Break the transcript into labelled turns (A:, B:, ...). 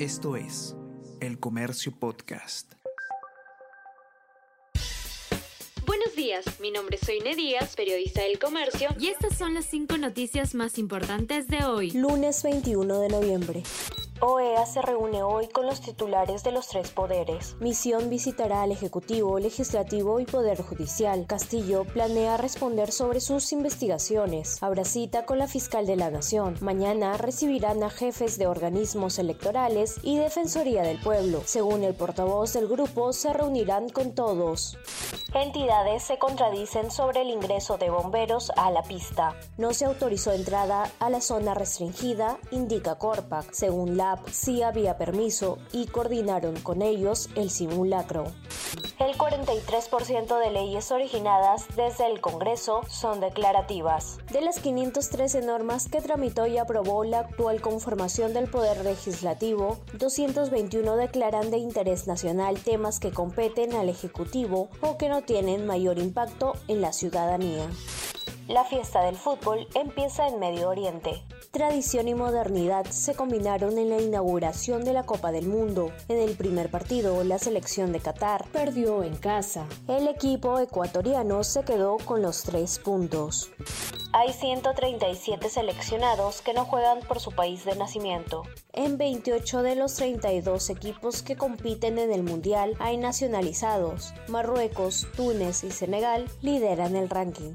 A: Esto es El Comercio Podcast.
B: Buenos días, mi nombre es Soine Díaz, periodista del Comercio,
C: y estas son las cinco noticias más importantes de hoy.
D: Lunes 21 de noviembre. OEA se reúne hoy con los titulares de los tres poderes. Misión visitará al Ejecutivo, Legislativo y Poder Judicial. Castillo planea responder sobre sus investigaciones. Habrá cita con la fiscal de la Nación. Mañana recibirán a jefes de organismos electorales y Defensoría del Pueblo. Según el portavoz del grupo, se reunirán con todos. Entidades se contradicen sobre el ingreso de bomberos a la pista. No se autorizó entrada a la zona restringida, indica Corpac. Según la sí había permiso y coordinaron con ellos el simulacro. El 43% de leyes originadas desde el Congreso son declarativas. De las 513 normas que tramitó y aprobó la actual conformación del Poder Legislativo, 221 declaran de interés nacional temas que competen al Ejecutivo o que no tienen mayor impacto en la ciudadanía. La fiesta del fútbol empieza en Medio Oriente. Tradición y modernidad se combinaron en la inauguración de la Copa del Mundo. En el primer partido, la selección de Qatar perdió en casa. El equipo ecuatoriano se quedó con los tres puntos. Hay 137 seleccionados que no juegan por su país de nacimiento. En 28 de los 32 equipos que compiten en el Mundial hay nacionalizados. Marruecos, Túnez y Senegal lideran el ranking.